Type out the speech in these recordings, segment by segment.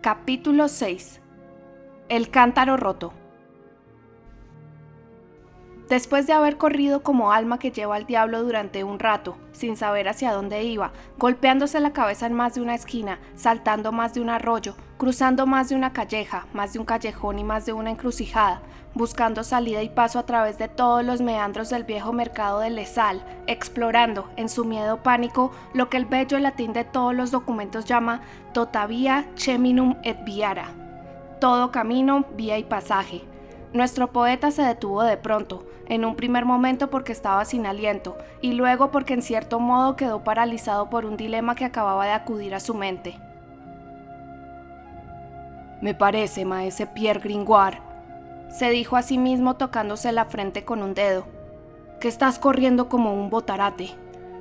Capítulo 6 El cántaro roto. Después de haber corrido como alma que lleva al diablo durante un rato, sin saber hacia dónde iba, golpeándose la cabeza en más de una esquina, saltando más de un arroyo, cruzando más de una calleja, más de un callejón y más de una encrucijada, buscando salida y paso a través de todos los meandros del viejo mercado de Lesal, explorando, en su miedo pánico, lo que el bello latín de todos los documentos llama totavia cheminum et viara, todo camino, vía y pasaje. Nuestro poeta se detuvo de pronto, en un primer momento porque estaba sin aliento y luego porque en cierto modo quedó paralizado por un dilema que acababa de acudir a su mente. Me parece, maese Pierre Gringoire, se dijo a sí mismo tocándose la frente con un dedo, que estás corriendo como un botarate.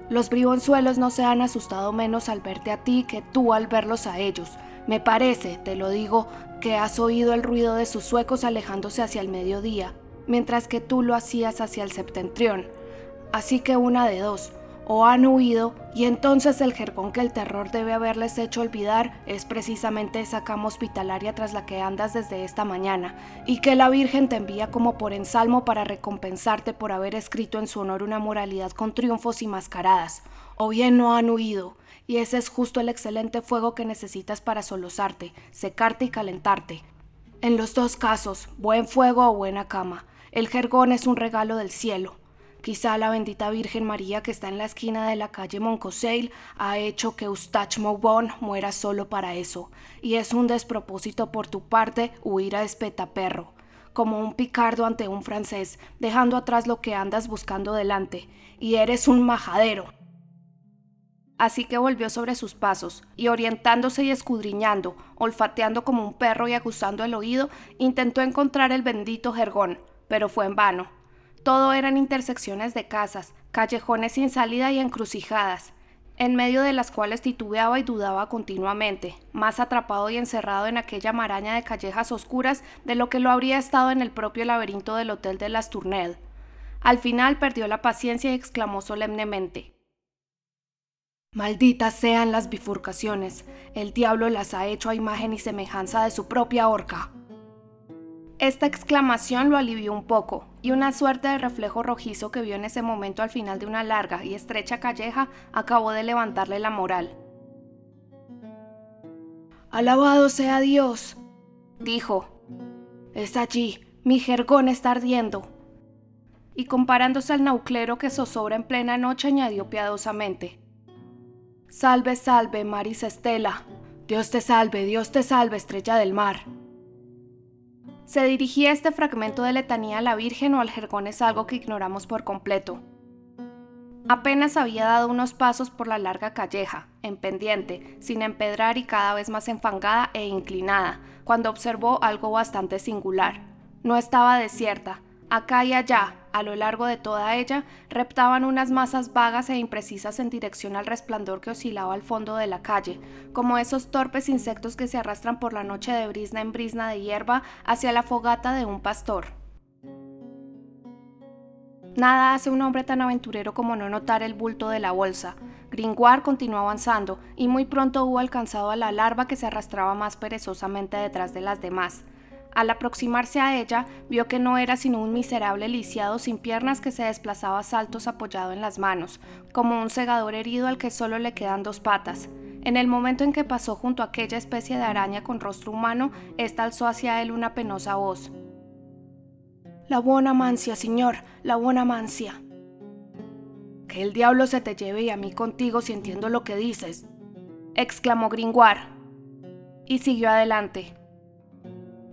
Los bribonzuelos no se han asustado menos al verte a ti que tú al verlos a ellos. Me parece, te lo digo, que has oído el ruido de sus suecos alejándose hacia el mediodía, mientras que tú lo hacías hacia el septentrión. Así que una de dos, o han huido y entonces el jergón que el terror debe haberles hecho olvidar es precisamente esa cama hospitalaria tras la que andas desde esta mañana y que la Virgen te envía como por ensalmo para recompensarte por haber escrito en su honor una moralidad con triunfos y mascaradas. O bien no han huido y ese es justo el excelente fuego que necesitas para solozarte, secarte y calentarte. En los dos casos, buen fuego o buena cama. El jergón es un regalo del cielo. Quizá la bendita Virgen María que está en la esquina de la calle Moncoseil ha hecho que Eustache Maubon muera solo para eso, y es un despropósito por tu parte huir a espetaperro, como un picardo ante un francés, dejando atrás lo que andas buscando delante, y eres un majadero. Así que volvió sobre sus pasos, y orientándose y escudriñando, olfateando como un perro y acusando el oído, intentó encontrar el bendito jergón, pero fue en vano. Todo eran intersecciones de casas, callejones sin salida y encrucijadas, en medio de las cuales titubeaba y dudaba continuamente, más atrapado y encerrado en aquella maraña de callejas oscuras de lo que lo habría estado en el propio laberinto del Hotel de las Tournelles. Al final perdió la paciencia y exclamó solemnemente Malditas sean las bifurcaciones, el diablo las ha hecho a imagen y semejanza de su propia horca. Esta exclamación lo alivió un poco, y una suerte de reflejo rojizo que vio en ese momento al final de una larga y estrecha calleja acabó de levantarle la moral. Alabado sea Dios, dijo. Es allí, mi jergón está ardiendo. Y comparándose al nauclero que zozobra en plena noche, añadió piadosamente. Salve, salve, Maris Estela. Dios te salve, Dios te salve, estrella del mar. ¿Se dirigía este fragmento de letanía a la Virgen o al jergón es algo que ignoramos por completo? Apenas había dado unos pasos por la larga calleja, en pendiente, sin empedrar y cada vez más enfangada e inclinada, cuando observó algo bastante singular. No estaba desierta, acá y allá, a lo largo de toda ella, reptaban unas masas vagas e imprecisas en dirección al resplandor que oscilaba al fondo de la calle, como esos torpes insectos que se arrastran por la noche de brisna en brisna de hierba hacia la fogata de un pastor. Nada hace un hombre tan aventurero como no notar el bulto de la bolsa. Gringoire continuó avanzando y muy pronto hubo alcanzado a la larva que se arrastraba más perezosamente detrás de las demás. Al aproximarse a ella, vio que no era sino un miserable lisiado sin piernas que se desplazaba a saltos apoyado en las manos, como un segador herido al que solo le quedan dos patas. En el momento en que pasó junto a aquella especie de araña con rostro humano, ésta alzó hacia él una penosa voz. La buena mancia, señor, la buena mancia. Que el diablo se te lleve y a mí contigo si entiendo lo que dices, exclamó Gringoire. Y siguió adelante.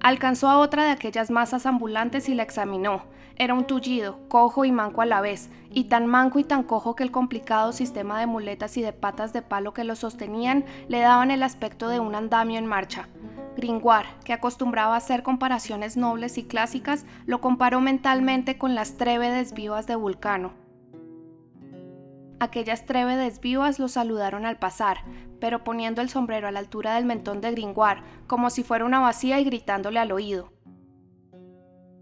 Alcanzó a otra de aquellas masas ambulantes y la examinó. Era un tullido, cojo y manco a la vez, y tan manco y tan cojo que el complicado sistema de muletas y de patas de palo que lo sostenían le daban el aspecto de un andamio en marcha. Gringoire, que acostumbraba a hacer comparaciones nobles y clásicas, lo comparó mentalmente con las trévedes vivas de Vulcano. Aquellas trévedes vivas lo saludaron al pasar, pero poniendo el sombrero a la altura del mentón de Gringoire, como si fuera una vacía y gritándole al oído.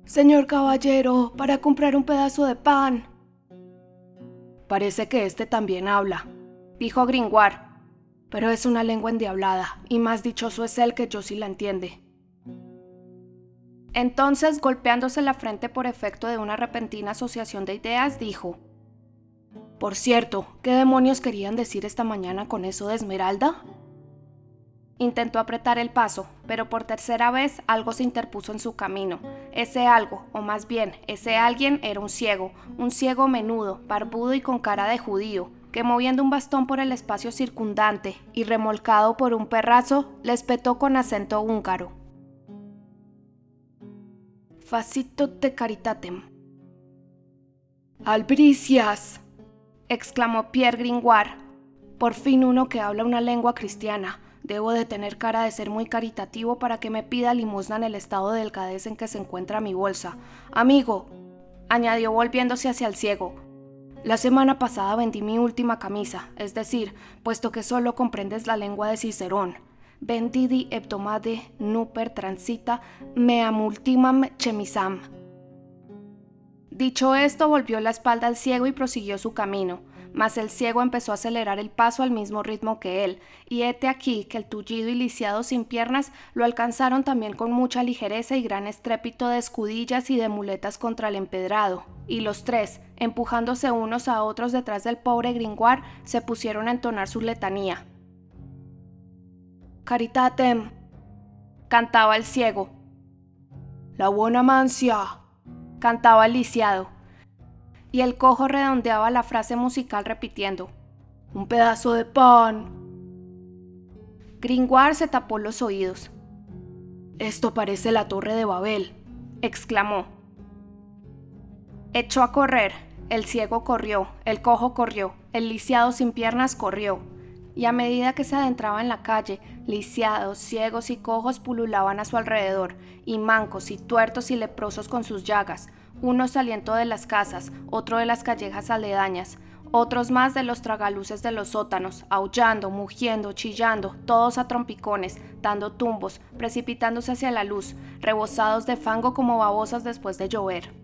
Señor caballero, para comprar un pedazo de pan. Parece que este también habla, dijo Gringoire. Pero es una lengua endiablada, y más dichoso es él que yo sí la entiende. Entonces, golpeándose la frente por efecto de una repentina asociación de ideas, dijo, Por cierto, ¿qué demonios querían decir esta mañana con eso de Esmeralda? Intentó apretar el paso, pero por tercera vez algo se interpuso en su camino. Ese algo, o más bien, ese alguien era un ciego, un ciego menudo, barbudo y con cara de judío, que moviendo un bastón por el espacio circundante y remolcado por un perrazo, le espetó con acento húngaro. Facito te caritatem. Albricias, exclamó Pierre Gringoire. Por fin uno que habla una lengua cristiana. Debo de tener cara de ser muy caritativo para que me pida limosna en el estado de delgadez en que se encuentra mi bolsa. Amigo, añadió volviéndose hacia el ciego, la semana pasada vendí mi última camisa, es decir, puesto que solo comprendes la lengua de Cicerón vendidi hebdomade nuper transita meam ultimam chemisam. Dicho esto, volvió la espalda al ciego y prosiguió su camino, mas el ciego empezó a acelerar el paso al mismo ritmo que él, y hete aquí que el tullido y lisiado sin piernas lo alcanzaron también con mucha ligereza y gran estrépito de escudillas y de muletas contra el empedrado, y los tres, empujándose unos a otros detrás del pobre Gringoire, se pusieron a entonar su letanía. Caritatem, cantaba el ciego. La buena mancia, cantaba lisiado. Y el cojo redondeaba la frase musical repitiendo, un pedazo de pan. Gringoire se tapó los oídos. Esto parece la torre de Babel, exclamó. Echó a correr, el ciego corrió, el cojo corrió, el lisiado sin piernas corrió, y a medida que se adentraba en la calle, lisiados, ciegos y cojos pululaban a su alrededor, y mancos y tuertos y leprosos con sus llagas, uno saliendo de las casas, otro de las callejas aledañas, otros más de los tragaluces de los sótanos, aullando, mugiendo, chillando, todos a trompicones, dando tumbos, precipitándose hacia la luz, rebosados de fango como babosas después de llover.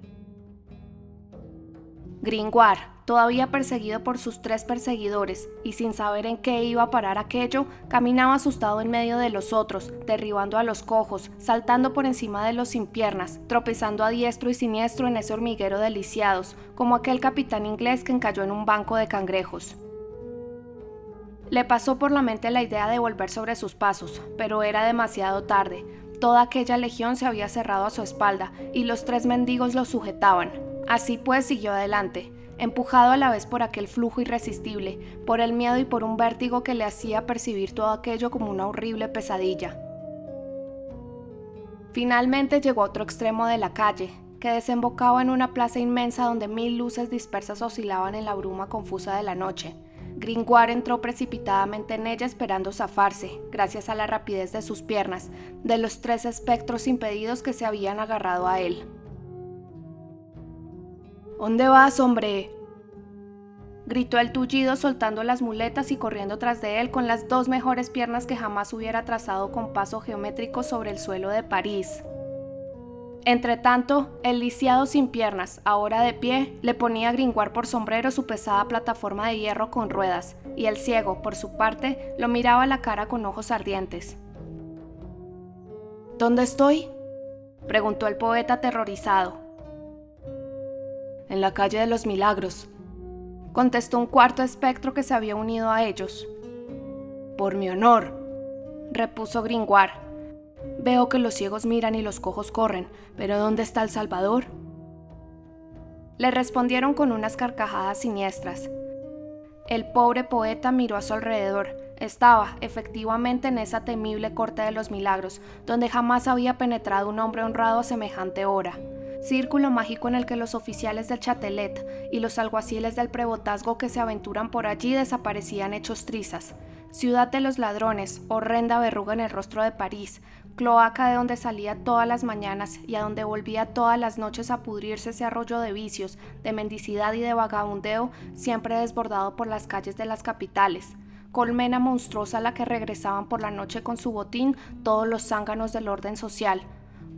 Gringoire, todavía perseguido por sus tres perseguidores y sin saber en qué iba a parar aquello, caminaba asustado en medio de los otros, derribando a los cojos, saltando por encima de los sin piernas, tropezando a diestro y siniestro en ese hormiguero de lisiados, como aquel capitán inglés que encalló en un banco de cangrejos. Le pasó por la mente la idea de volver sobre sus pasos, pero era demasiado tarde. Toda aquella legión se había cerrado a su espalda y los tres mendigos lo sujetaban, Así pues siguió adelante, empujado a la vez por aquel flujo irresistible, por el miedo y por un vértigo que le hacía percibir todo aquello como una horrible pesadilla. Finalmente llegó a otro extremo de la calle, que desembocaba en una plaza inmensa donde mil luces dispersas oscilaban en la bruma confusa de la noche. Gringoire entró precipitadamente en ella esperando zafarse, gracias a la rapidez de sus piernas, de los tres espectros impedidos que se habían agarrado a él. ¿Dónde vas, hombre? Gritó el tullido soltando las muletas y corriendo tras de él con las dos mejores piernas que jamás hubiera trazado con paso geométrico sobre el suelo de París. Entretanto, el lisiado sin piernas, ahora de pie, le ponía a gringuar por sombrero su pesada plataforma de hierro con ruedas, y el ciego, por su parte, lo miraba a la cara con ojos ardientes. ¿Dónde estoy? preguntó el poeta aterrorizado en la calle de los Milagros, contestó un cuarto espectro que se había unido a ellos. Por mi honor, repuso Gringoire. Veo que los ciegos miran y los cojos corren, pero ¿dónde está el Salvador? Le respondieron con unas carcajadas siniestras. El pobre poeta miró a su alrededor. Estaba, efectivamente, en esa temible corte de los milagros, donde jamás había penetrado un hombre honrado a semejante hora círculo mágico en el que los oficiales del Chatelet y los alguaciles del prebotazgo que se aventuran por allí desaparecían hechos trizas. Ciudad de los ladrones, horrenda verruga en el rostro de París, cloaca de donde salía todas las mañanas y a donde volvía todas las noches a pudrirse ese arroyo de vicios, de mendicidad y de vagabundeo, siempre desbordado por las calles de las capitales colmena monstruosa a la que regresaban por la noche con su botín todos los zánganos del orden social,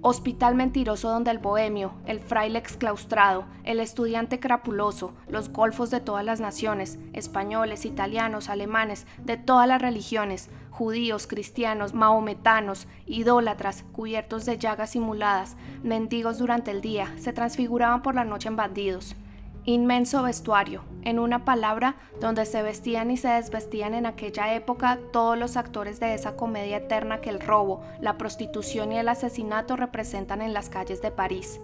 hospital mentiroso donde el bohemio, el fraile exclaustrado, el estudiante crapuloso, los golfos de todas las naciones, españoles, italianos, alemanes, de todas las religiones, judíos, cristianos, mahometanos, idólatras, cubiertos de llagas simuladas, mendigos durante el día, se transfiguraban por la noche en bandidos. Inmenso vestuario, en una palabra, donde se vestían y se desvestían en aquella época todos los actores de esa comedia eterna que el robo, la prostitución y el asesinato representan en las calles de París.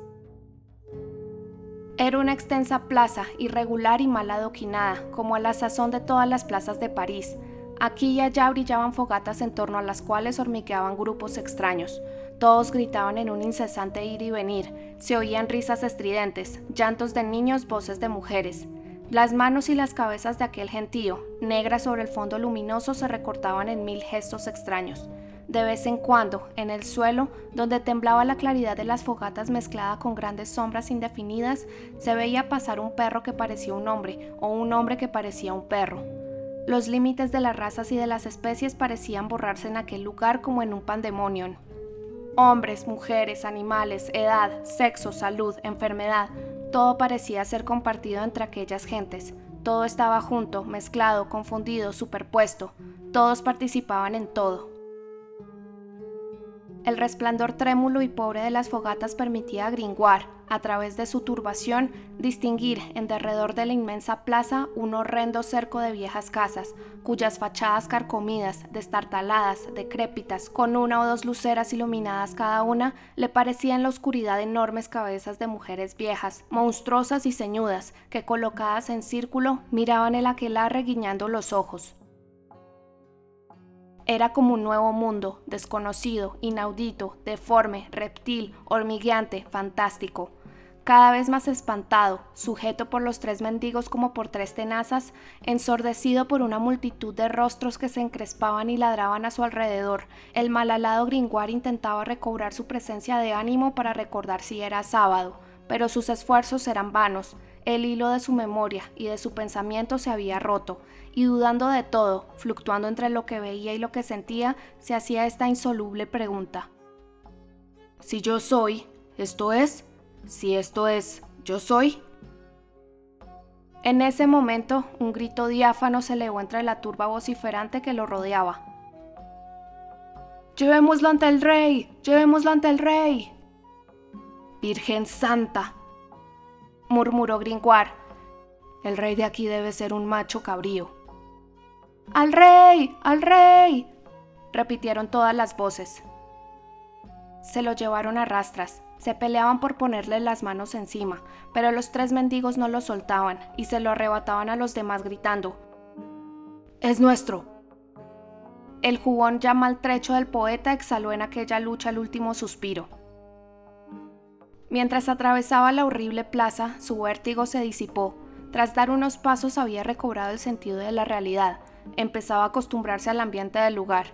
Era una extensa plaza, irregular y mal adoquinada, como a la sazón de todas las plazas de París, Aquí y allá brillaban fogatas en torno a las cuales hormigueaban grupos extraños. Todos gritaban en un incesante ir y venir. Se oían risas estridentes, llantos de niños, voces de mujeres. Las manos y las cabezas de aquel gentío, negras sobre el fondo luminoso, se recortaban en mil gestos extraños. De vez en cuando, en el suelo, donde temblaba la claridad de las fogatas mezclada con grandes sombras indefinidas, se veía pasar un perro que parecía un hombre o un hombre que parecía un perro. Los límites de las razas y de las especies parecían borrarse en aquel lugar como en un pandemonium. Hombres, mujeres, animales, edad, sexo, salud, enfermedad, todo parecía ser compartido entre aquellas gentes. Todo estaba junto, mezclado, confundido, superpuesto. Todos participaban en todo. El resplandor trémulo y pobre de las fogatas permitía a Gringoire, a través de su turbación, distinguir en derredor de la inmensa plaza un horrendo cerco de viejas casas, cuyas fachadas carcomidas, destartaladas, decrépitas, con una o dos luceras iluminadas cada una, le parecían la oscuridad enormes cabezas de mujeres viejas, monstruosas y ceñudas, que colocadas en círculo miraban el aquelarre guiñando los ojos. Era como un nuevo mundo, desconocido, inaudito, deforme, reptil, hormigueante, fantástico. Cada vez más espantado, sujeto por los tres mendigos como por tres tenazas, ensordecido por una multitud de rostros que se encrespaban y ladraban a su alrededor, el malalado Gringoire intentaba recobrar su presencia de ánimo para recordar si era sábado, pero sus esfuerzos eran vanos, el hilo de su memoria y de su pensamiento se había roto, y dudando de todo, fluctuando entre lo que veía y lo que sentía, se hacía esta insoluble pregunta. Si yo soy, esto es, si esto es, yo soy. En ese momento, un grito diáfano se elevó entre la turba vociferante que lo rodeaba. Llevémoslo ante el rey, llevémoslo ante el rey. Virgen Santa, murmuró Gringoire. El rey de aquí debe ser un macho cabrío. ¡Al rey! ¡Al rey! repitieron todas las voces. Se lo llevaron a rastras, se peleaban por ponerle las manos encima, pero los tres mendigos no lo soltaban y se lo arrebataban a los demás gritando, ¡Es nuestro! El jugón ya maltrecho del poeta exhaló en aquella lucha el último suspiro. Mientras atravesaba la horrible plaza, su vértigo se disipó. Tras dar unos pasos había recobrado el sentido de la realidad, empezaba a acostumbrarse al ambiente del lugar.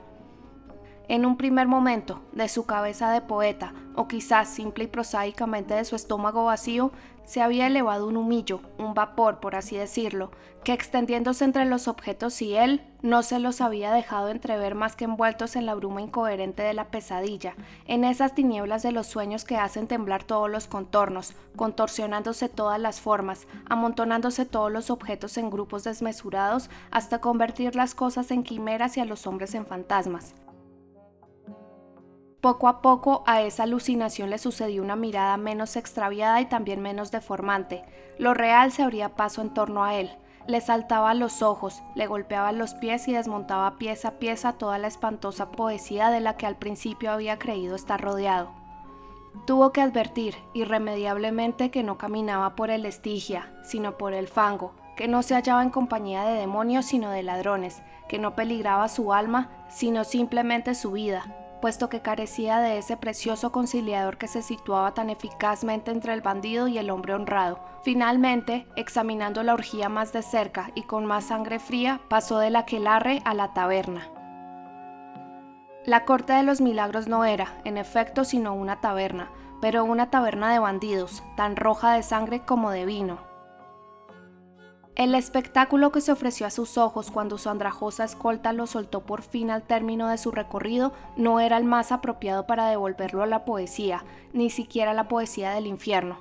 En un primer momento, de su cabeza de poeta, o quizás simple y prosaicamente de su estómago vacío, se había elevado un humillo, un vapor, por así decirlo, que extendiéndose entre los objetos y él, no se los había dejado entrever más que envueltos en la bruma incoherente de la pesadilla, en esas tinieblas de los sueños que hacen temblar todos los contornos, contorsionándose todas las formas, amontonándose todos los objetos en grupos desmesurados, hasta convertir las cosas en quimeras y a los hombres en fantasmas. Poco a poco a esa alucinación le sucedió una mirada menos extraviada y también menos deformante. Lo real se abría paso en torno a él. Le saltaba los ojos, le golpeaba los pies y desmontaba pieza a pieza toda la espantosa poesía de la que al principio había creído estar rodeado. Tuvo que advertir irremediablemente que no caminaba por el estigia, sino por el fango, que no se hallaba en compañía de demonios sino de ladrones, que no peligraba su alma, sino simplemente su vida, puesto que carecía de ese precioso conciliador que se situaba tan eficazmente entre el bandido y el hombre honrado. Finalmente, examinando la orgía más de cerca y con más sangre fría, pasó del aquelarre a la taberna. La corte de los milagros no era, en efecto, sino una taberna, pero una taberna de bandidos, tan roja de sangre como de vino. El espectáculo que se ofreció a sus ojos cuando su andrajosa escolta lo soltó por fin al término de su recorrido no era el más apropiado para devolverlo a la poesía, ni siquiera la poesía del infierno.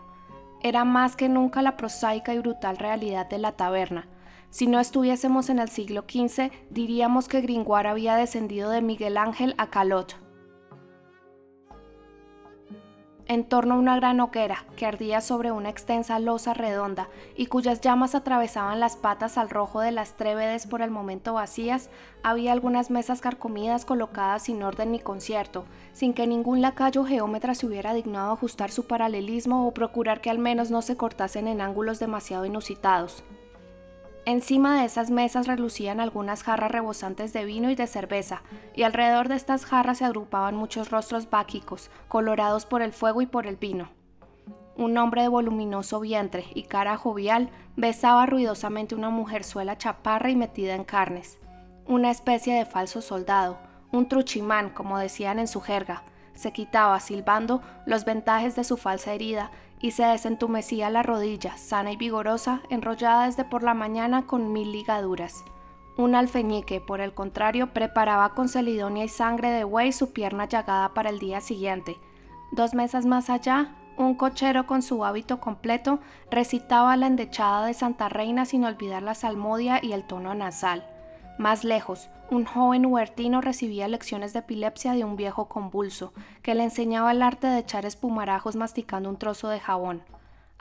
Era más que nunca la prosaica y brutal realidad de la taberna. Si no estuviésemos en el siglo XV, diríamos que Gringoire había descendido de Miguel Ángel a Calot, en torno a una gran hoguera que ardía sobre una extensa losa redonda y cuyas llamas atravesaban las patas al rojo de las trévedes por el momento vacías, había algunas mesas carcomidas colocadas sin orden ni concierto, sin que ningún lacayo geómetra se hubiera dignado ajustar su paralelismo o procurar que al menos no se cortasen en ángulos demasiado inusitados. Encima de esas mesas relucían algunas jarras rebosantes de vino y de cerveza, y alrededor de estas jarras se agrupaban muchos rostros báquicos, colorados por el fuego y por el vino. Un hombre de voluminoso vientre y cara jovial besaba ruidosamente una mujerzuela chaparra y metida en carnes, una especie de falso soldado, un truchimán, como decían en su jerga. Se quitaba, silbando, los ventajes de su falsa herida y se desentumecía la rodilla, sana y vigorosa, enrollada desde por la mañana con mil ligaduras. Un alfeñique, por el contrario, preparaba con celidonia y sangre de buey su pierna llagada para el día siguiente. Dos mesas más allá, un cochero con su hábito completo recitaba la endechada de Santa Reina sin olvidar la salmodia y el tono nasal. Más lejos, un joven huertino recibía lecciones de epilepsia de un viejo convulso, que le enseñaba el arte de echar espumarajos masticando un trozo de jabón.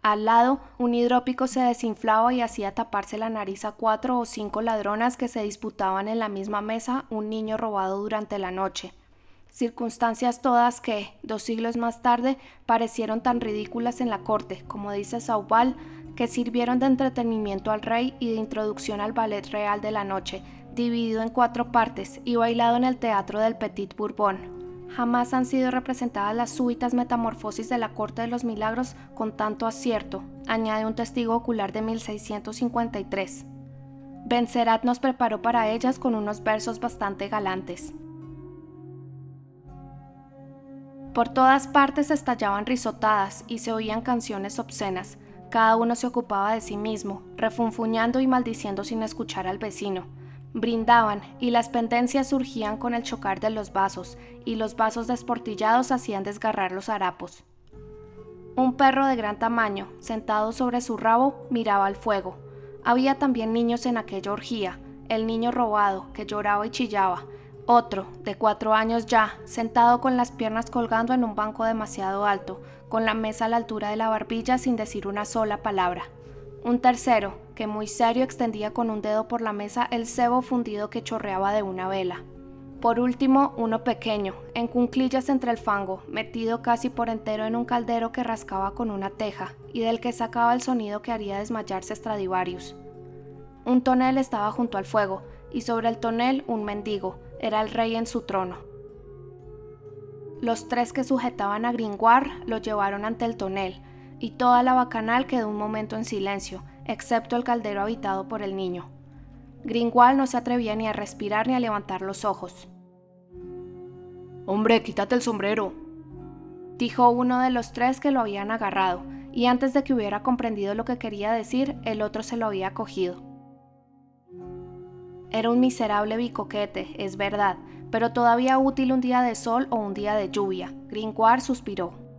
Al lado, un hidrópico se desinflaba y hacía taparse la nariz a cuatro o cinco ladronas que se disputaban en la misma mesa un niño robado durante la noche. Circunstancias todas que, dos siglos más tarde, parecieron tan ridículas en la corte, como dice Saubal, que sirvieron de entretenimiento al rey y de introducción al ballet real de la noche, dividido en cuatro partes y bailado en el Teatro del Petit Bourbon. Jamás han sido representadas las súbitas metamorfosis de la Corte de los Milagros con tanto acierto, añade un testigo ocular de 1653. Bencerat nos preparó para ellas con unos versos bastante galantes. Por todas partes estallaban risotadas y se oían canciones obscenas. Cada uno se ocupaba de sí mismo, refunfuñando y maldiciendo sin escuchar al vecino. Brindaban y las pendencias surgían con el chocar de los vasos y los vasos desportillados hacían desgarrar los harapos. Un perro de gran tamaño, sentado sobre su rabo, miraba al fuego. Había también niños en aquella orgía, el niño robado, que lloraba y chillaba, otro, de cuatro años ya, sentado con las piernas colgando en un banco demasiado alto, con la mesa a la altura de la barbilla sin decir una sola palabra. Un tercero, que muy serio extendía con un dedo por la mesa el cebo fundido que chorreaba de una vela. Por último, uno pequeño, en cunclillas entre el fango, metido casi por entero en un caldero que rascaba con una teja y del que sacaba el sonido que haría desmayarse Stradivarius. Un tonel estaba junto al fuego, y sobre el tonel un mendigo, era el rey en su trono. Los tres que sujetaban a Gringoire lo llevaron ante el tonel, y toda la bacanal quedó un momento en silencio, excepto el caldero habitado por el niño. Gringoire no se atrevía ni a respirar ni a levantar los ojos. Hombre, quítate el sombrero, dijo uno de los tres que lo habían agarrado, y antes de que hubiera comprendido lo que quería decir, el otro se lo había cogido. Era un miserable bicoquete, es verdad, pero todavía útil un día de sol o un día de lluvia. Gringoire suspiró.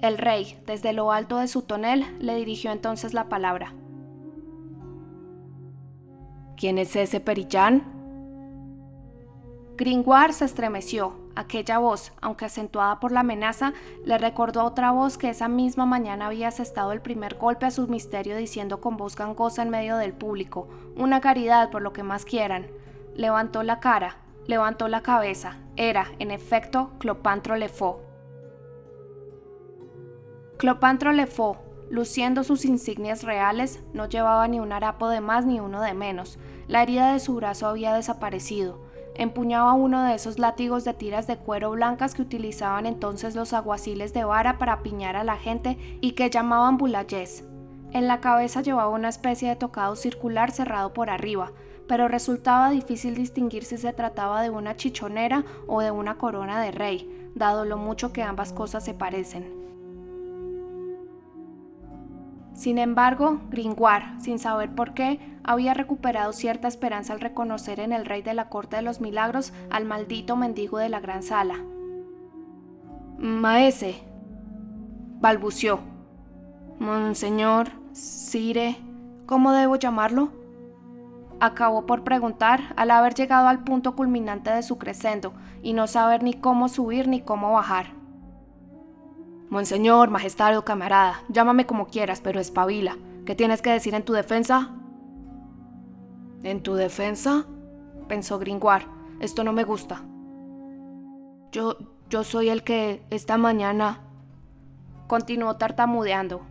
El rey, desde lo alto de su tonel, le dirigió entonces la palabra. ¿Quién es ese Perillán? Gringoire se estremeció. Aquella voz, aunque acentuada por la amenaza, le recordó a otra voz que esa misma mañana había asestado el primer golpe a su misterio diciendo con voz gangosa en medio del público, una caridad por lo que más quieran. Levantó la cara, levantó la cabeza. Era, en efecto, Clopantro Lefaux. Clopantro Lefaux, luciendo sus insignias reales, no llevaba ni un harapo de más ni uno de menos. La herida de su brazo había desaparecido. Empuñaba uno de esos látigos de tiras de cuero blancas que utilizaban entonces los aguaciles de vara para piñar a la gente y que llamaban bulayés. En la cabeza llevaba una especie de tocado circular cerrado por arriba, pero resultaba difícil distinguir si se trataba de una chichonera o de una corona de rey, dado lo mucho que ambas cosas se parecen. Sin embargo, Gringoire, sin saber por qué, había recuperado cierta esperanza al reconocer en el rey de la corte de los milagros al maldito mendigo de la gran sala. Maese, balbució. Monseñor, Sire, ¿cómo debo llamarlo? Acabó por preguntar al haber llegado al punto culminante de su crescendo y no saber ni cómo subir ni cómo bajar. Monseñor, majestad o camarada, llámame como quieras, pero espabila. ¿Qué tienes que decir en tu defensa? ¿En tu defensa? pensó Gringoire. Esto no me gusta. Yo, yo soy el que esta mañana... Continuó tartamudeando.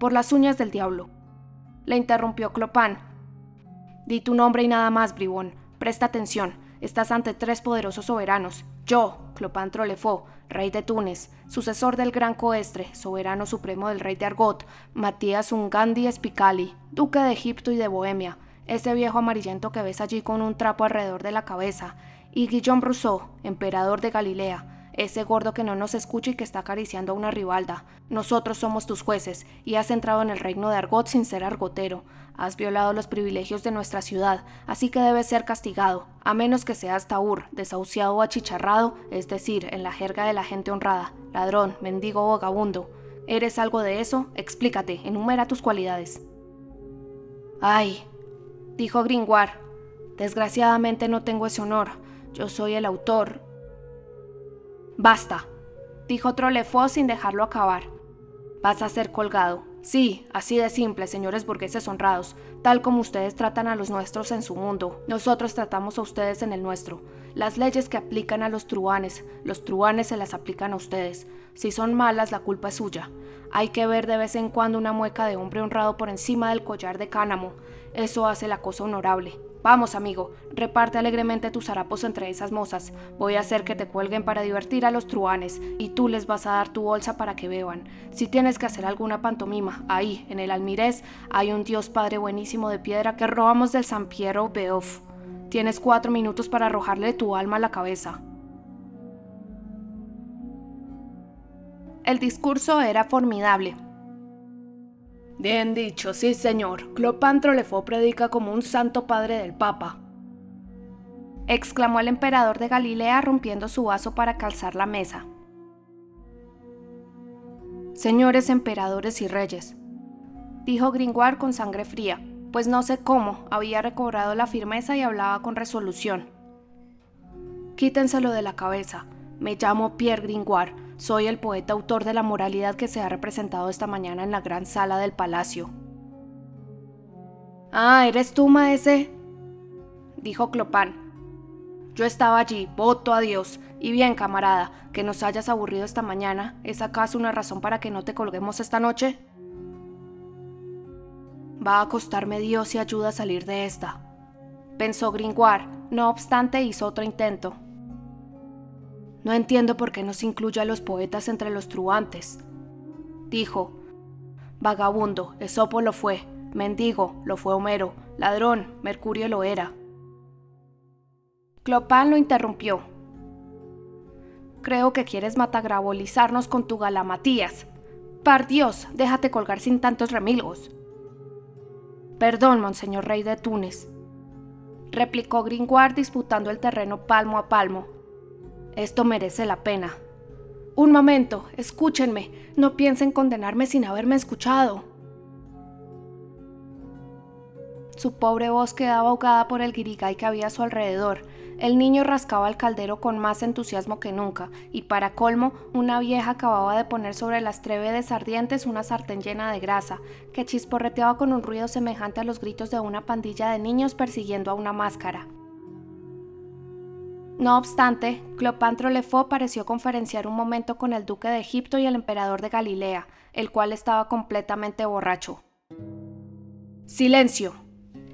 Por las uñas del diablo. Le interrumpió Clopin. Di tu nombre y nada más, bribón. Presta atención. Estás ante tres poderosos soberanos. Yo, Clopin Trolefo, rey de Túnez, sucesor del gran coestre, soberano supremo del rey de Argot, Matías Ungandi Espicali, duque de Egipto y de Bohemia, ese viejo amarillento que ves allí con un trapo alrededor de la cabeza, y Guillaume Rousseau, emperador de Galilea, ese gordo que no nos escucha y que está acariciando a una rivalda. Nosotros somos tus jueces, y has entrado en el reino de Argot sin ser argotero. Has violado los privilegios de nuestra ciudad, así que debes ser castigado, a menos que seas taur, desahuciado o achicharrado, es decir, en la jerga de la gente honrada, ladrón, mendigo o vagabundo. ¿Eres algo de eso? Explícate, enumera tus cualidades. Ay, dijo Gringoire, desgraciadamente no tengo ese honor. Yo soy el autor, Basta, dijo Trolefo sin dejarlo acabar. Vas a ser colgado. Sí, así de simple, señores burgueses honrados, tal como ustedes tratan a los nuestros en su mundo, nosotros tratamos a ustedes en el nuestro. Las leyes que aplican a los truanes, los truanes se las aplican a ustedes. Si son malas, la culpa es suya. Hay que ver de vez en cuando una mueca de hombre honrado por encima del collar de cánamo. Eso hace la cosa honorable. Vamos, amigo, reparte alegremente tus harapos entre esas mozas. Voy a hacer que te cuelguen para divertir a los truanes, y tú les vas a dar tu bolsa para que beban. Si tienes que hacer alguna pantomima, ahí, en el almirez, hay un Dios Padre buenísimo de piedra que robamos del San Piero Beof. Tienes cuatro minutos para arrojarle tu alma a la cabeza. El discurso era formidable, Bien dicho, sí señor. Clopantro le fue predica como un santo padre del Papa. exclamó el emperador de Galilea rompiendo su vaso para calzar la mesa. Señores emperadores y reyes, dijo Gringoire con sangre fría, pues no sé cómo había recobrado la firmeza y hablaba con resolución. Quítenselo de la cabeza. Me llamo Pierre Gringoire, soy el poeta autor de la moralidad que se ha representado esta mañana en la gran sala del palacio. Ah, ¿eres tú, maese? dijo Clopin. Yo estaba allí, voto a Dios. Y bien, camarada, que nos hayas aburrido esta mañana, ¿es acaso una razón para que no te colguemos esta noche? Va a costarme Dios y ayuda a salir de esta. Pensó Gringoire, no obstante hizo otro intento. No entiendo por qué no se incluye a los poetas entre los truantes. Dijo, vagabundo, Esopo lo fue, mendigo, lo fue Homero, ladrón, Mercurio lo era. Clopin lo interrumpió. Creo que quieres matagrabolizarnos con tu galamatías. Par Dios, déjate colgar sin tantos remilgos. Perdón, monseñor rey de Túnez, replicó Gringoire disputando el terreno palmo a palmo, esto merece la pena. Un momento, escúchenme, no piensen condenarme sin haberme escuchado. Su pobre voz quedaba ahogada por el guirigay que había a su alrededor. El niño rascaba el caldero con más entusiasmo que nunca, y para colmo, una vieja acababa de poner sobre las trévedes ardientes una sartén llena de grasa, que chisporreteaba con un ruido semejante a los gritos de una pandilla de niños persiguiendo a una máscara. No obstante, Cleopatra Lefo pareció conferenciar un momento con el duque de Egipto y el emperador de Galilea, el cual estaba completamente borracho. ¡Silencio!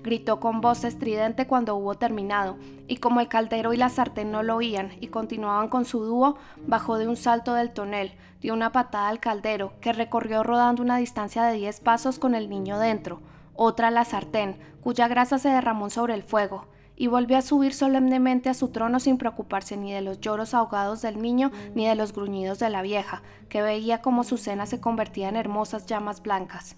gritó con voz estridente cuando hubo terminado, y como el caldero y la sartén no lo oían y continuaban con su dúo, bajó de un salto del tonel, dio una patada al caldero, que recorrió rodando una distancia de diez pasos con el niño dentro, otra a la sartén, cuya grasa se derramó sobre el fuego, y volvió a subir solemnemente a su trono sin preocuparse ni de los lloros ahogados del niño ni de los gruñidos de la vieja, que veía como su cena se convertía en hermosas llamas blancas.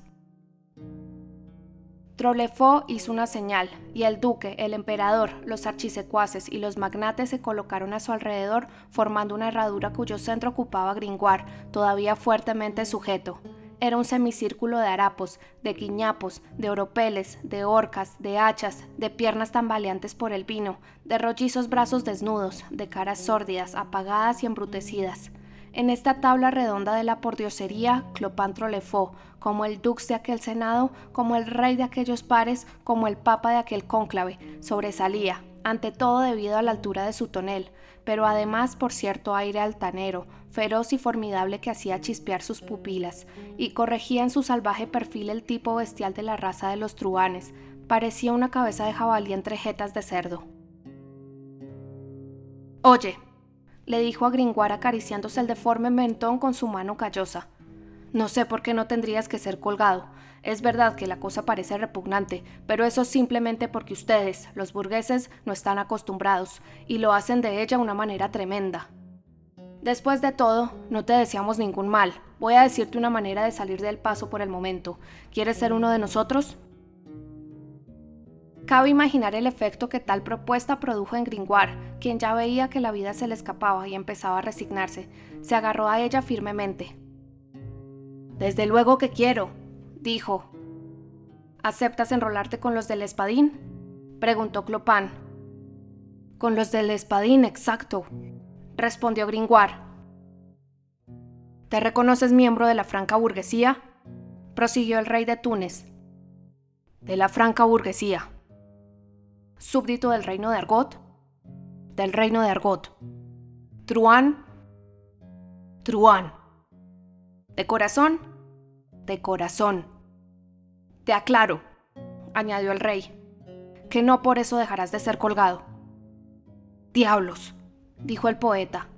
Trolefo hizo una señal, y el duque, el emperador, los archisecuaces y los magnates se colocaron a su alrededor, formando una herradura cuyo centro ocupaba Gringoire, todavía fuertemente sujeto. Era un semicírculo de harapos, de quiñapos, de oropeles, de orcas, de hachas, de piernas tambaleantes por el vino, de rollizos brazos desnudos, de caras sórdidas, apagadas y embrutecidas. En esta tabla redonda de la pordiosería, Clopantro le como el dux de aquel senado, como el rey de aquellos pares, como el papa de aquel cónclave, sobresalía, ante todo debido a la altura de su tonel, pero además por cierto aire altanero, feroz y formidable que hacía chispear sus pupilas, y corregía en su salvaje perfil el tipo bestial de la raza de los truanes, parecía una cabeza de jabalí entre jetas de cerdo. Oye, le dijo a Gringoire acariciándose el deforme mentón con su mano callosa. No sé por qué no tendrías que ser colgado. Es verdad que la cosa parece repugnante, pero eso simplemente porque ustedes, los burgueses, no están acostumbrados, y lo hacen de ella una manera tremenda. Después de todo, no te deseamos ningún mal. Voy a decirte una manera de salir del paso por el momento. ¿Quieres ser uno de nosotros? Cabe imaginar el efecto que tal propuesta produjo en Gringoire, quien ya veía que la vida se le escapaba y empezaba a resignarse. Se agarró a ella firmemente. Desde luego que quiero, dijo. ¿Aceptas enrolarte con los del espadín? preguntó Clopin. Con los del espadín, exacto, respondió Gringoire. ¿Te reconoces miembro de la franca burguesía? prosiguió el rey de Túnez. De la franca burguesía, súbdito del reino de Argot, del reino de Argot. Truán, Truán. De corazón, de corazón. Te aclaro, añadió el rey, que no por eso dejarás de ser colgado. Diablos, dijo el poeta.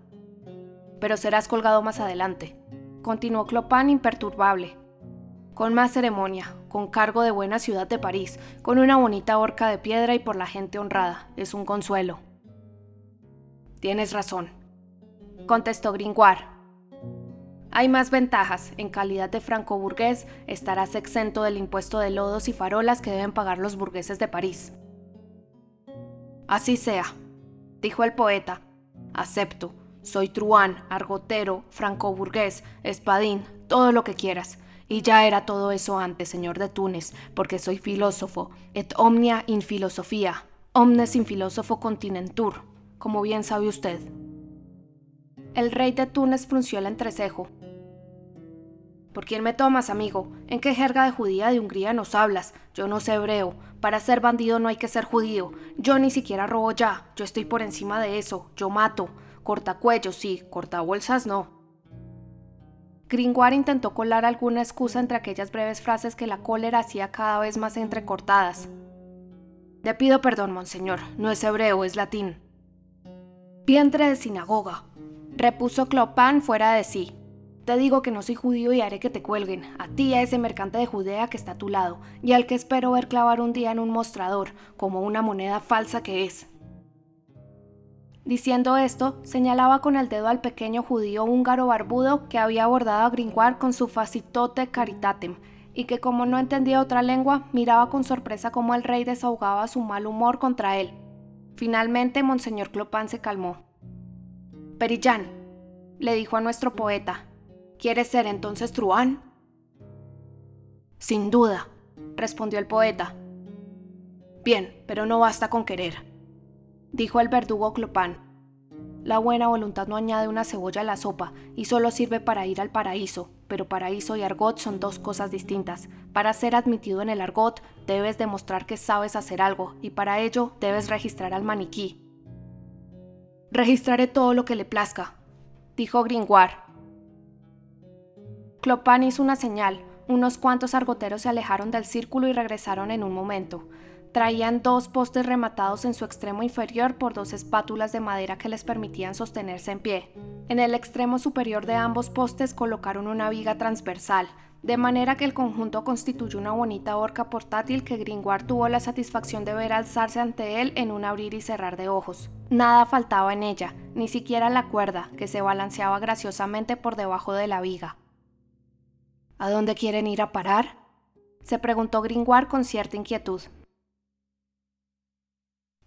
Pero serás colgado más adelante, continuó Clopin imperturbable con más ceremonia, con cargo de buena ciudad de París, con una bonita horca de piedra y por la gente honrada. Es un consuelo. Tienes razón, contestó Gringoire. Hay más ventajas. En calidad de franco-burgués, estarás exento del impuesto de lodos y farolas que deben pagar los burgueses de París. Así sea, dijo el poeta. Acepto. Soy truán, argotero, franco-burgués, espadín, todo lo que quieras. Y ya era todo eso antes, señor de Túnez, porque soy filósofo, et omnia in filosofía, omnes in filósofo continentur, como bien sabe usted. El rey de Túnez frunció el entrecejo. ¿Por quién me tomas, amigo? ¿En qué jerga de judía de Hungría nos hablas? Yo no sé hebreo. Para ser bandido no hay que ser judío. Yo ni siquiera robo ya. Yo estoy por encima de eso. Yo mato. Cortacuellos sí, cortabolsas no. Gringoire intentó colar alguna excusa entre aquellas breves frases que la cólera hacía cada vez más entrecortadas. Le pido perdón, monseñor, no es hebreo, es latín. Vientre de sinagoga, repuso Clopin fuera de sí. Te digo que no soy judío y haré que te cuelguen, a ti y a ese mercante de Judea que está a tu lado, y al que espero ver clavar un día en un mostrador, como una moneda falsa que es. Diciendo esto, señalaba con el dedo al pequeño judío húngaro barbudo que había abordado a Gringoire con su facitote caritatem, y que como no entendía otra lengua, miraba con sorpresa cómo el rey desahogaba su mal humor contra él. Finalmente, Monseñor Clopin se calmó. Perillán, le dijo a nuestro poeta, ¿quieres ser entonces truán? Sin duda, respondió el poeta. Bien, pero no basta con querer dijo el verdugo Clopin. La buena voluntad no añade una cebolla a la sopa y solo sirve para ir al paraíso, pero paraíso y argot son dos cosas distintas. Para ser admitido en el argot debes demostrar que sabes hacer algo y para ello debes registrar al maniquí. Registraré todo lo que le plazca, dijo Gringoire. Clopin hizo una señal. Unos cuantos argoteros se alejaron del círculo y regresaron en un momento. Traían dos postes rematados en su extremo inferior por dos espátulas de madera que les permitían sostenerse en pie. En el extremo superior de ambos postes colocaron una viga transversal, de manera que el conjunto constituyó una bonita horca portátil que Gringoire tuvo la satisfacción de ver alzarse ante él en un abrir y cerrar de ojos. Nada faltaba en ella, ni siquiera la cuerda, que se balanceaba graciosamente por debajo de la viga. ¿A dónde quieren ir a parar? se preguntó Gringoire con cierta inquietud.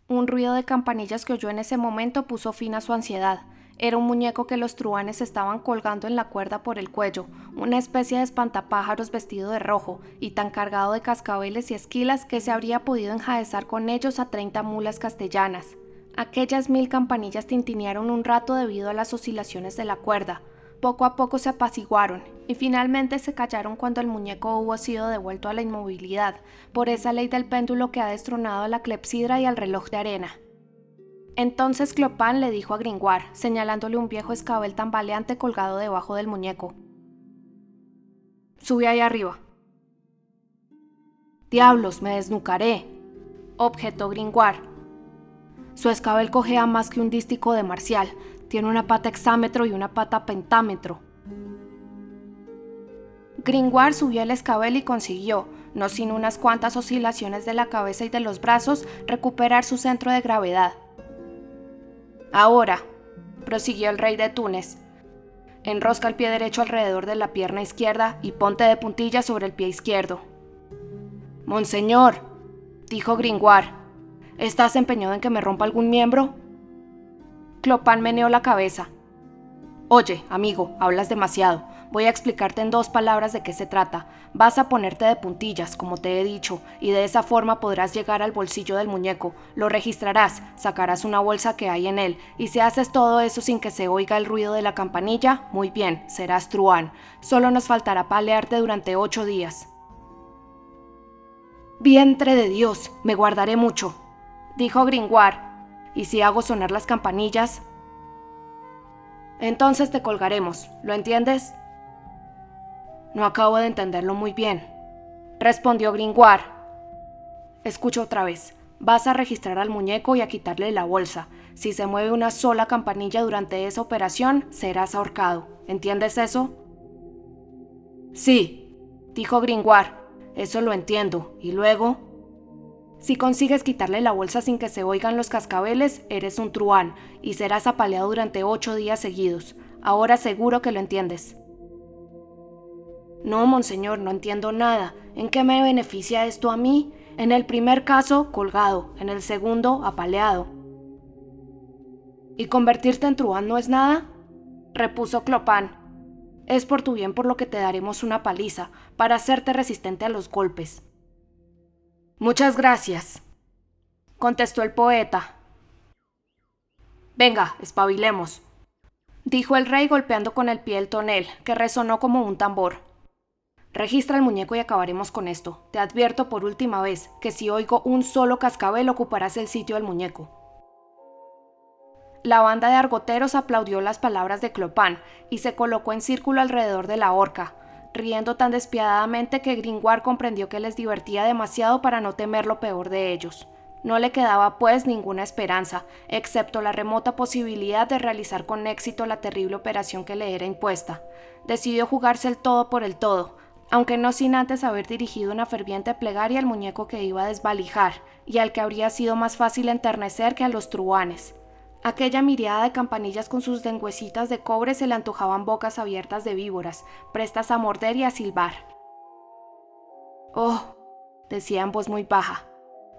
Un ruido de campanillas que oyó en ese momento puso fin a su ansiedad. Era un muñeco que los truanes estaban colgando en la cuerda por el cuello, una especie de espantapájaros vestido de rojo y tan cargado de cascabeles y esquilas que se habría podido enjaezar con ellos a treinta mulas castellanas. Aquellas mil campanillas tintinearon un rato debido a las oscilaciones de la cuerda. Poco a poco se apaciguaron y finalmente se callaron cuando el muñeco hubo sido devuelto a la inmovilidad por esa ley del péndulo que ha destronado a la clepsidra y al reloj de arena. Entonces Clopin le dijo a Gringoire, señalándole un viejo escabel tambaleante colgado debajo del muñeco. Sube ahí arriba. Diablos, me desnucaré, objetó Gringoire. Su escabel cojea más que un dístico de marcial. Tiene una pata hexámetro y una pata pentámetro. Gringoire subió el escabel y consiguió, no sin unas cuantas oscilaciones de la cabeza y de los brazos, recuperar su centro de gravedad. Ahora, prosiguió el rey de Túnez, enrosca el pie derecho alrededor de la pierna izquierda y ponte de puntillas sobre el pie izquierdo. Monseñor, dijo Gringoire, ¿estás empeñado en que me rompa algún miembro? Clopin meneó la cabeza. Oye, amigo, hablas demasiado. Voy a explicarte en dos palabras de qué se trata. Vas a ponerte de puntillas, como te he dicho, y de esa forma podrás llegar al bolsillo del muñeco. Lo registrarás, sacarás una bolsa que hay en él, y si haces todo eso sin que se oiga el ruido de la campanilla, muy bien, serás truán. Solo nos faltará palearte durante ocho días. Vientre de Dios, me guardaré mucho, dijo Gringoire. ¿Y si hago sonar las campanillas? Entonces te colgaremos, ¿lo entiendes? No acabo de entenderlo muy bien, respondió Gringoire. Escucha otra vez. Vas a registrar al muñeco y a quitarle la bolsa. Si se mueve una sola campanilla durante esa operación, serás ahorcado. ¿Entiendes eso? Sí, dijo Gringoire. Eso lo entiendo. ¿Y luego? Si consigues quitarle la bolsa sin que se oigan los cascabeles, eres un truán y serás apaleado durante ocho días seguidos. Ahora seguro que lo entiendes. No, monseñor, no entiendo nada. ¿En qué me beneficia esto a mí? En el primer caso, colgado, en el segundo, apaleado. ¿Y convertirte en truán no es nada? repuso Clopin. Es por tu bien por lo que te daremos una paliza, para hacerte resistente a los golpes. Muchas gracias, contestó el poeta. Venga, espabilemos, dijo el rey golpeando con el pie el tonel, que resonó como un tambor. Registra el muñeco y acabaremos con esto. Te advierto por última vez que si oigo un solo cascabel ocuparás el sitio del muñeco. La banda de argoteros aplaudió las palabras de Clopin y se colocó en círculo alrededor de la horca, riendo tan despiadadamente que Gringoire comprendió que les divertía demasiado para no temer lo peor de ellos. No le quedaba pues ninguna esperanza, excepto la remota posibilidad de realizar con éxito la terrible operación que le era impuesta. Decidió jugarse el todo por el todo, aunque no sin antes haber dirigido una ferviente plegaria al muñeco que iba a desvalijar, y al que habría sido más fácil enternecer que a los truanes. Aquella miriada de campanillas con sus lengüecitas de cobre se le antojaban bocas abiertas de víboras, prestas a morder y a silbar. Oh, decía en voz muy baja,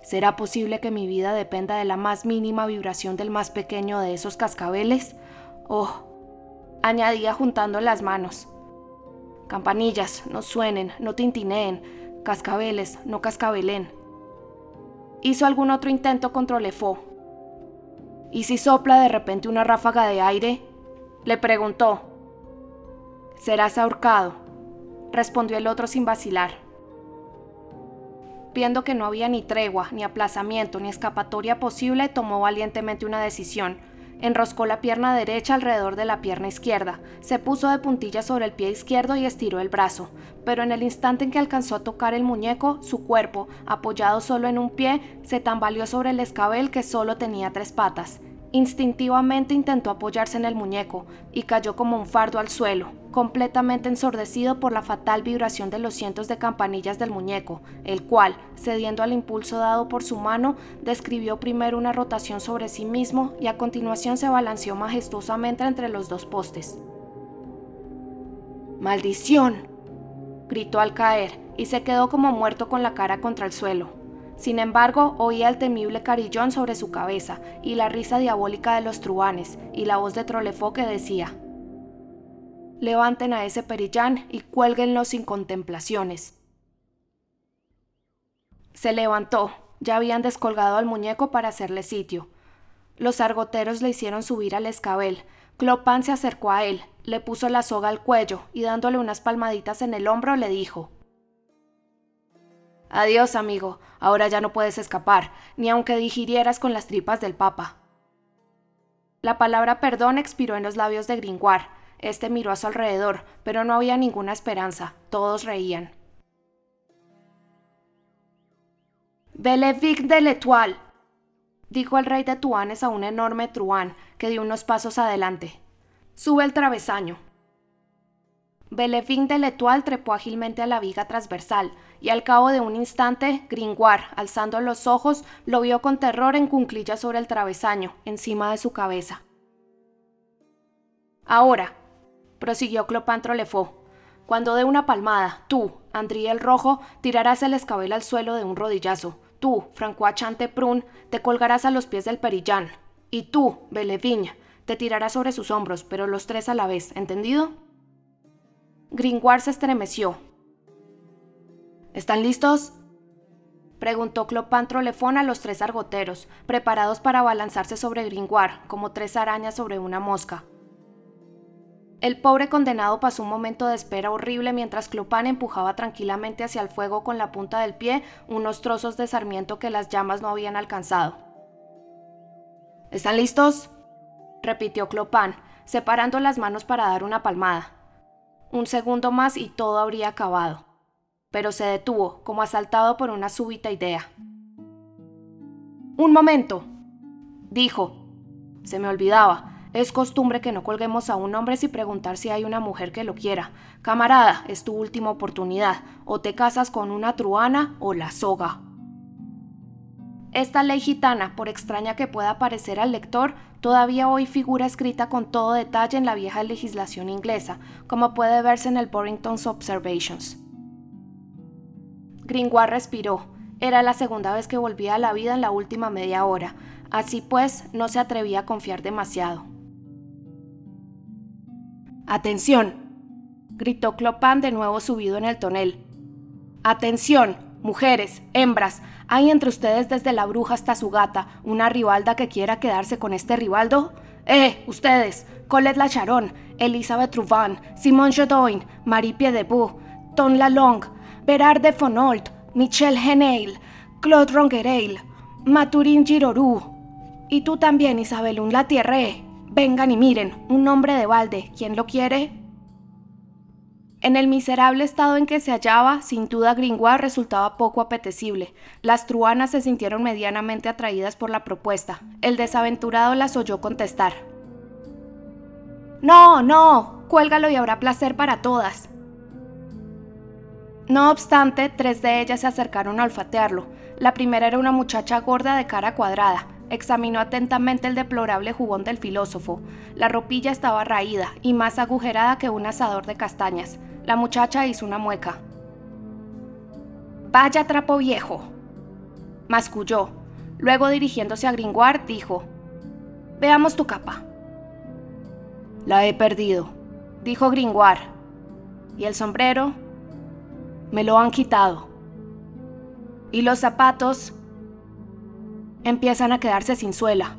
¿será posible que mi vida dependa de la más mínima vibración del más pequeño de esos cascabeles? Oh, añadía juntando las manos. Campanillas, no suenen, no tintineen, cascabeles, no cascabelen. Hizo algún otro intento contra Lefo, ¿Y si sopla de repente una ráfaga de aire? Le preguntó. Serás ahorcado, respondió el otro sin vacilar. Viendo que no había ni tregua, ni aplazamiento, ni escapatoria posible, tomó valientemente una decisión Enroscó la pierna derecha alrededor de la pierna izquierda, se puso de puntillas sobre el pie izquierdo y estiró el brazo, pero en el instante en que alcanzó a tocar el muñeco, su cuerpo, apoyado solo en un pie, se tambaleó sobre el escabel que solo tenía tres patas. Instintivamente intentó apoyarse en el muñeco y cayó como un fardo al suelo, completamente ensordecido por la fatal vibración de los cientos de campanillas del muñeco, el cual, cediendo al impulso dado por su mano, describió primero una rotación sobre sí mismo y a continuación se balanceó majestuosamente entre los dos postes. ¡Maldición! gritó al caer y se quedó como muerto con la cara contra el suelo. Sin embargo, oía el temible carillón sobre su cabeza y la risa diabólica de los truanes y la voz de Trolefó que decía: Levanten a ese perillán y cuélguenlo sin contemplaciones. Se levantó, ya habían descolgado al muñeco para hacerle sitio. Los argoteros le hicieron subir al escabel. Clopan se acercó a él, le puso la soga al cuello y dándole unas palmaditas en el hombro le dijo: Adiós, amigo, ahora ya no puedes escapar, ni aunque digirieras con las tripas del Papa. La palabra perdón expiró en los labios de Gringoire. Este miró a su alrededor, pero no había ninguna esperanza. Todos reían. Belevic de l'Etoile, dijo el rey de Tuanes a un enorme truán que dio unos pasos adelante. Sube el travesaño. Belefín de L'Etoile trepó ágilmente a la viga transversal, y al cabo de un instante, Gringoire, alzando los ojos, lo vio con terror en cunclilla sobre el travesaño, encima de su cabeza. Ahora, prosiguió Clopin Trolefaux, cuando dé una palmada, tú, Andrí el Rojo, tirarás el escabel al suelo de un rodillazo. Tú, Francois Chanteprun, te colgarás a los pies del perillán. Y tú, Belevigne, te tirarás sobre sus hombros, pero los tres a la vez, ¿entendido? Gringoire se estremeció. ¿Están listos? Preguntó Clopin Trolefón a los tres argoteros, preparados para abalanzarse sobre Gringoire, como tres arañas sobre una mosca. El pobre condenado pasó un momento de espera horrible mientras Clopin empujaba tranquilamente hacia el fuego con la punta del pie unos trozos de sarmiento que las llamas no habían alcanzado. ¿Están listos? repitió Clopin, separando las manos para dar una palmada. Un segundo más y todo habría acabado. Pero se detuvo, como asaltado por una súbita idea. Un momento, dijo. Se me olvidaba. Es costumbre que no colguemos a un hombre sin preguntar si hay una mujer que lo quiera. Camarada, es tu última oportunidad. O te casas con una truana o la soga. Esta ley gitana, por extraña que pueda parecer al lector, todavía hoy figura escrita con todo detalle en la vieja legislación inglesa, como puede verse en el Borrington's Observations. Gringoire respiró. Era la segunda vez que volvía a la vida en la última media hora. Así pues, no se atrevía a confiar demasiado. ¡Atención! gritó Clopin de nuevo subido en el tonel. ¡Atención! Mujeres, hembras, ¿hay entre ustedes desde la bruja hasta su gata una rivalda que quiera quedarse con este rivaldo? ¡Eh, ustedes! Colette Lacharon, Elizabeth Rouvan, Simone Jodoin, Marie Piedebou, Ton Lalong, Berard de Fonolt, Michel Heneil, Claude Ronguereil, Maturin Girorou. Y tú también, Isabel Un Latierre. Vengan y miren, un hombre de balde. ¿Quién lo quiere? En el miserable estado en que se hallaba, sin duda Gringoire resultaba poco apetecible. Las truanas se sintieron medianamente atraídas por la propuesta. El desaventurado las oyó contestar. No, no, cuélgalo y habrá placer para todas. No obstante, tres de ellas se acercaron a olfatearlo. La primera era una muchacha gorda de cara cuadrada. Examinó atentamente el deplorable jugón del filósofo. La ropilla estaba raída y más agujerada que un asador de castañas. La muchacha hizo una mueca. Vaya trapo viejo. Masculló. Luego dirigiéndose a Gringoire, dijo, Veamos tu capa. La he perdido, dijo Gringoire. ¿Y el sombrero? Me lo han quitado. Y los zapatos empiezan a quedarse sin suela.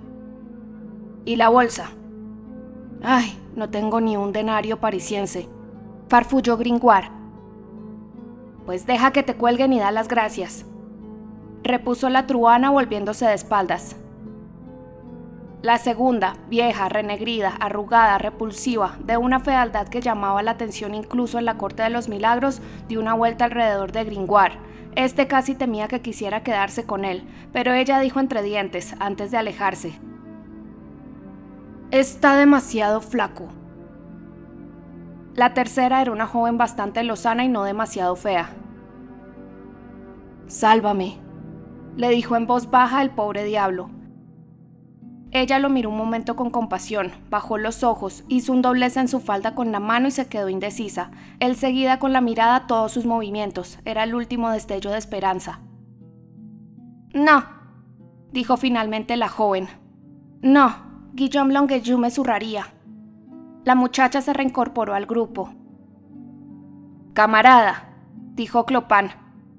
Y la bolsa. Ay, no tengo ni un denario parisiense farfulló Gringoire. Pues deja que te cuelguen y da las gracias, repuso la truana volviéndose de espaldas. La segunda, vieja, renegrida, arrugada, repulsiva, de una fealdad que llamaba la atención incluso en la corte de los milagros, dio una vuelta alrededor de Gringoire. Este casi temía que quisiera quedarse con él, pero ella dijo entre dientes, antes de alejarse. Está demasiado flaco. La tercera era una joven bastante lozana y no demasiado fea. Sálvame, le dijo en voz baja el pobre diablo. Ella lo miró un momento con compasión, bajó los ojos, hizo un doblez en su falda con la mano y se quedó indecisa. Él seguida con la mirada todos sus movimientos. Era el último destello de esperanza. No, dijo finalmente la joven. No, Guillaume Longueju me zurraría. La muchacha se reincorporó al grupo. Camarada, dijo Clopin,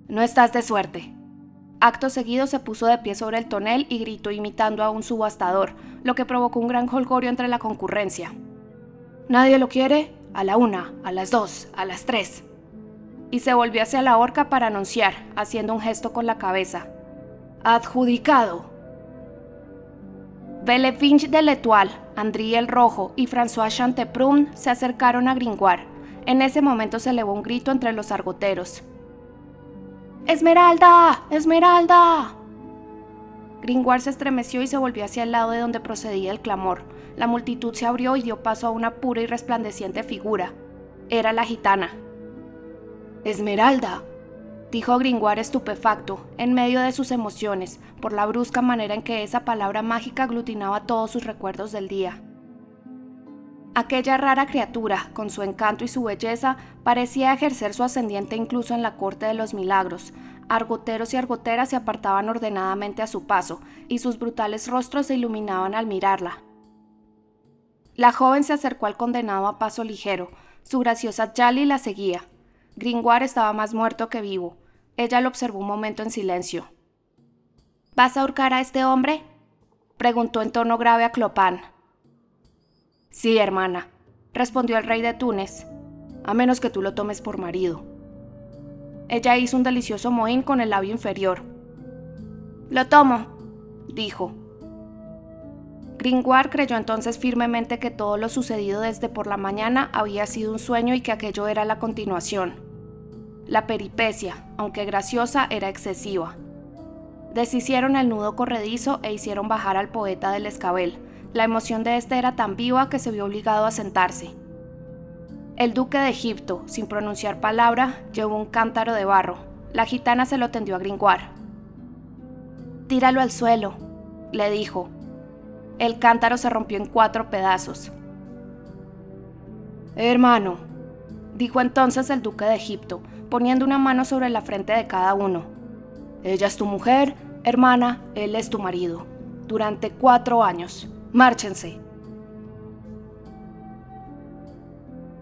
no estás de suerte. Acto seguido se puso de pie sobre el tonel y gritó imitando a un subastador, lo que provocó un gran holgorio entre la concurrencia. ¿Nadie lo quiere? A la una, a las dos, a las tres. Y se volvió hacia la horca para anunciar, haciendo un gesto con la cabeza. Adjudicado. Belevinge de l'Etoile, André el Rojo y François Chanteprun se acercaron a Gringoire. En ese momento se elevó un grito entre los argoteros. ¡Esmeralda! ¡Esmeralda! Gringoire se estremeció y se volvió hacia el lado de donde procedía el clamor. La multitud se abrió y dio paso a una pura y resplandeciente figura. Era la gitana. Esmeralda, dijo Gringoire estupefacto, en medio de sus emociones, por la brusca manera en que esa palabra mágica aglutinaba todos sus recuerdos del día. Aquella rara criatura, con su encanto y su belleza, parecía ejercer su ascendiente incluso en la corte de los milagros. Argoteros y argoteras se apartaban ordenadamente a su paso, y sus brutales rostros se iluminaban al mirarla. La joven se acercó al condenado a paso ligero. Su graciosa Jali la seguía. Gringoire estaba más muerto que vivo. Ella lo observó un momento en silencio. ¿Vas a ahorcar a este hombre? preguntó en tono grave a Clopin. Sí, hermana, respondió el rey de Túnez, a menos que tú lo tomes por marido. Ella hizo un delicioso mohín con el labio inferior. Lo tomo, dijo. Gringoire creyó entonces firmemente que todo lo sucedido desde por la mañana había sido un sueño y que aquello era la continuación. La peripecia, aunque graciosa, era excesiva. Deshicieron el nudo corredizo e hicieron bajar al poeta del escabel. La emoción de este era tan viva que se vio obligado a sentarse. El duque de Egipto, sin pronunciar palabra, llevó un cántaro de barro. La gitana se lo tendió a Gringoire. Tíralo al suelo, le dijo. El cántaro se rompió en cuatro pedazos. Hermano, dijo entonces el duque de Egipto, poniendo una mano sobre la frente de cada uno. Ella es tu mujer, hermana, él es tu marido. Durante cuatro años. Márchense.